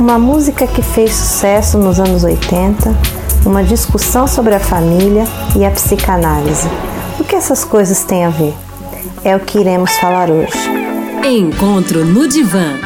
uma música que fez sucesso nos anos 80, uma discussão sobre a família e a psicanálise. O que essas coisas têm a ver? É o que iremos falar hoje. Encontro no Divã.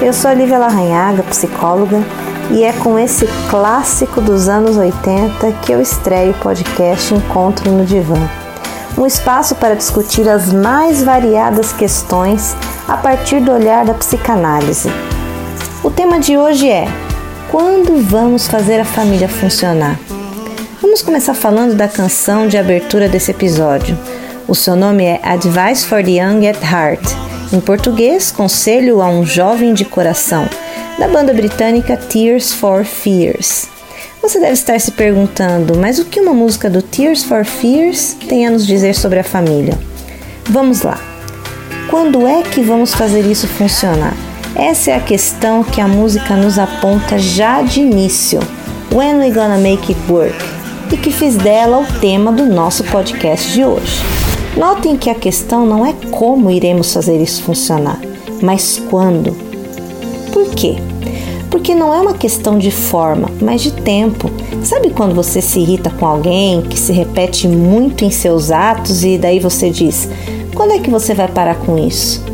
Eu sou a Lívia Larranhaga, psicóloga, e é com esse clássico dos anos 80 que eu estreio o podcast Encontro no Divã. Um espaço para discutir as mais variadas questões a partir do olhar da psicanálise. O tema de hoje é: Quando vamos fazer a família funcionar? Vamos começar falando da canção de abertura desse episódio. O seu nome é Advice for the Young at Heart em português, Conselho a um Jovem de Coração, da banda britânica Tears for Fears. Você deve estar se perguntando, mas o que uma música do Tears for Fears tem a nos dizer sobre a família? Vamos lá. Quando é que vamos fazer isso funcionar? Essa é a questão que a música nos aponta já de início. When we gonna make it work? E que fiz dela o tema do nosso podcast de hoje. Notem que a questão não é como iremos fazer isso funcionar, mas quando. Quê? Porque não é uma questão de forma, mas de tempo. Sabe quando você se irrita com alguém que se repete muito em seus atos e daí você diz: "Quando é que você vai parar com isso?"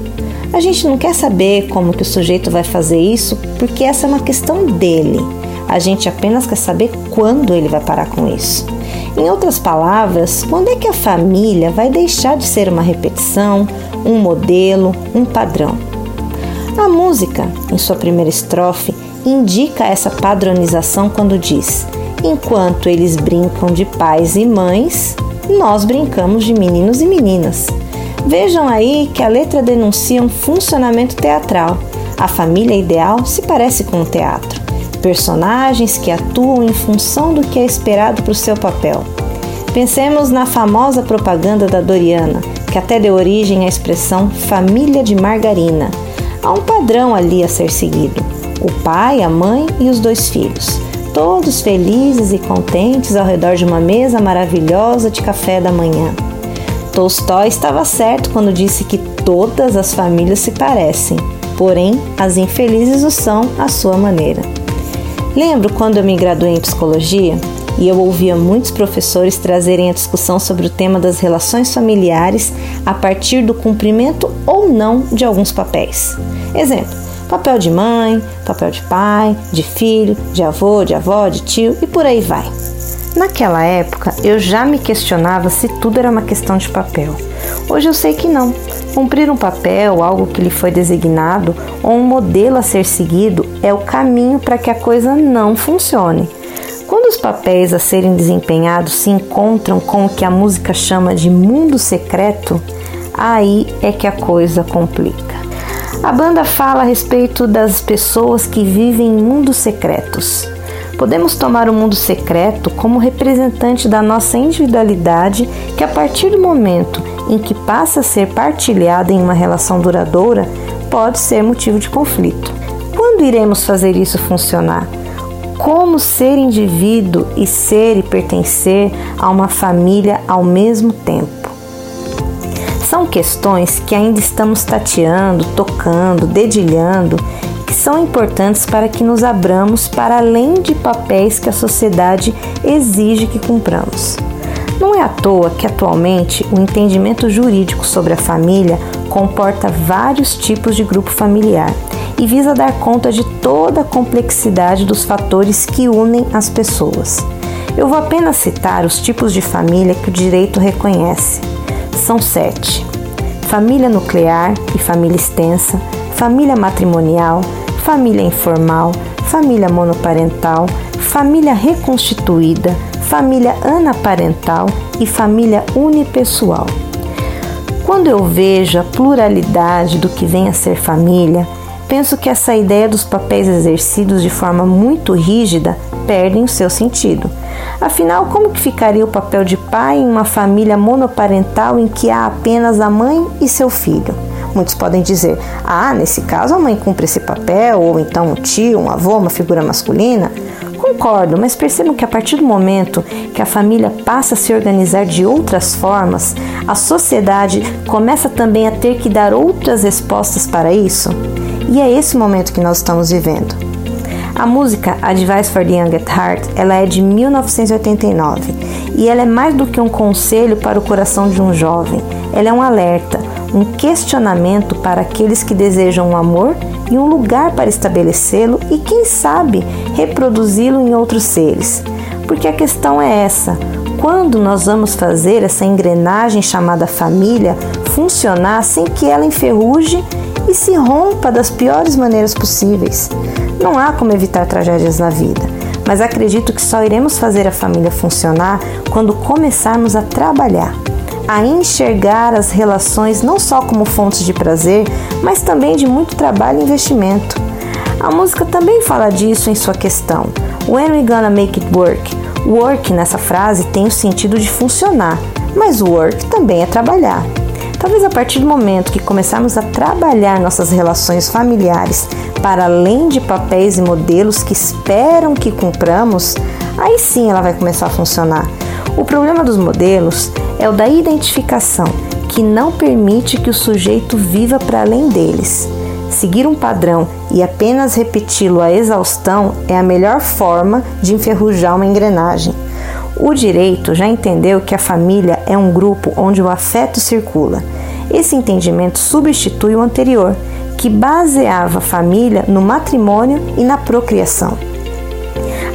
A gente não quer saber como que o sujeito vai fazer isso, porque essa é uma questão dele. A gente apenas quer saber quando ele vai parar com isso. Em outras palavras, quando é que a família vai deixar de ser uma repetição, um modelo, um padrão? A música, em sua primeira estrofe, indica essa padronização quando diz: Enquanto eles brincam de pais e mães, nós brincamos de meninos e meninas. Vejam aí que a letra denuncia um funcionamento teatral. A família ideal se parece com o teatro personagens que atuam em função do que é esperado para o seu papel. Pensemos na famosa propaganda da Doriana, que até deu origem à expressão família de margarina. Há um padrão ali a ser seguido: o pai, a mãe e os dois filhos, todos felizes e contentes ao redor de uma mesa maravilhosa de café da manhã. Tolstói estava certo quando disse que todas as famílias se parecem, porém as infelizes o são à sua maneira. Lembro quando eu me graduei em psicologia e eu ouvia muitos professores trazerem a discussão sobre o tema das relações familiares a partir do cumprimento ou não de alguns papéis. Exemplo: papel de mãe, papel de pai, de filho, de avô, de avó, de tio e por aí vai. Naquela época eu já me questionava se tudo era uma questão de papel. Hoje eu sei que não. Cumprir um papel, algo que lhe foi designado, ou um modelo a ser seguido é o caminho para que a coisa não funcione. Quando os papéis a serem desempenhados se encontram com o que a música chama de mundo secreto, aí é que a coisa complica. A banda fala a respeito das pessoas que vivem em mundos secretos. Podemos tomar o mundo secreto como representante da nossa individualidade, que a partir do momento em que passa a ser partilhada em uma relação duradoura, pode ser motivo de conflito. Quando iremos fazer isso funcionar? Como ser indivíduo e ser e pertencer a uma família ao mesmo tempo? São questões que ainda estamos tateando, tocando, dedilhando que são importantes para que nos abramos para além de papéis que a sociedade exige que cumpramos. Não é à toa que atualmente o entendimento jurídico sobre a família comporta vários tipos de grupo familiar e visa dar conta de toda a complexidade dos fatores que unem as pessoas. Eu vou apenas citar os tipos de família que o direito reconhece. São sete: família nuclear e família extensa, família matrimonial, família informal, família monoparental, família reconstituída, família anaparental e família unipessoal. Quando eu vejo a pluralidade do que vem a ser família, penso que essa ideia dos papéis exercidos de forma muito rígida perdem o seu sentido. Afinal, como que ficaria o papel de pai em uma família monoparental em que há apenas a mãe e seu filho? Muitos podem dizer: ah, nesse caso a mãe cumpre esse papel, ou então um tio, um avô, uma figura masculina. Concordo, mas percebam que a partir do momento que a família passa a se organizar de outras formas, a sociedade começa também a ter que dar outras respostas para isso. E é esse momento que nós estamos vivendo. A música Advice for the Young at Heart ela é de 1989 e ela é mais do que um conselho para o coração de um jovem. Ela é um alerta, um questionamento para aqueles que desejam um amor e um lugar para estabelecê-lo e, quem sabe, reproduzi-lo em outros seres. Porque a questão é essa: quando nós vamos fazer essa engrenagem chamada família funcionar sem que ela enferruje e se rompa das piores maneiras possíveis? Não há como evitar tragédias na vida, mas acredito que só iremos fazer a família funcionar quando começarmos a trabalhar a enxergar as relações não só como fontes de prazer, mas também de muito trabalho e investimento. A música também fala disso em sua questão. When we gonna make it work? Work nessa frase tem o sentido de funcionar, mas work também é trabalhar. Talvez a partir do momento que começarmos a trabalhar nossas relações familiares para além de papéis e modelos que esperam que cumpramos, aí sim ela vai começar a funcionar. O problema dos modelos é o da identificação, que não permite que o sujeito viva para além deles. Seguir um padrão e apenas repeti-lo à exaustão é a melhor forma de enferrujar uma engrenagem. O direito já entendeu que a família é um grupo onde o afeto circula. Esse entendimento substitui o anterior, que baseava a família no matrimônio e na procriação.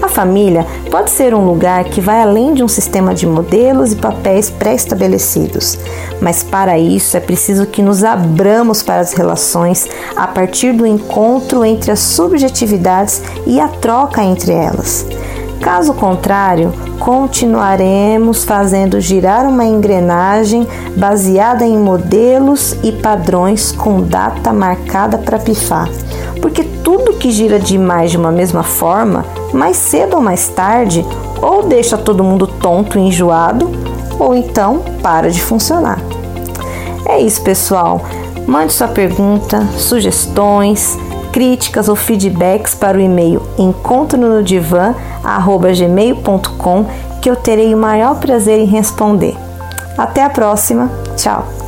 A família pode ser um lugar que vai além de um sistema de modelos e papéis pré-estabelecidos, mas para isso é preciso que nos abramos para as relações a partir do encontro entre as subjetividades e a troca entre elas. Caso contrário, continuaremos fazendo girar uma engrenagem baseada em modelos e padrões com data marcada para pifar. Porque tudo que gira demais de uma mesma forma, mais cedo ou mais tarde, ou deixa todo mundo tonto e enjoado, ou então para de funcionar. É isso, pessoal. Mande sua pergunta, sugestões, críticas ou feedbacks para o e-mail encontronodivan@gmail.com que eu terei o maior prazer em responder. Até a próxima. Tchau.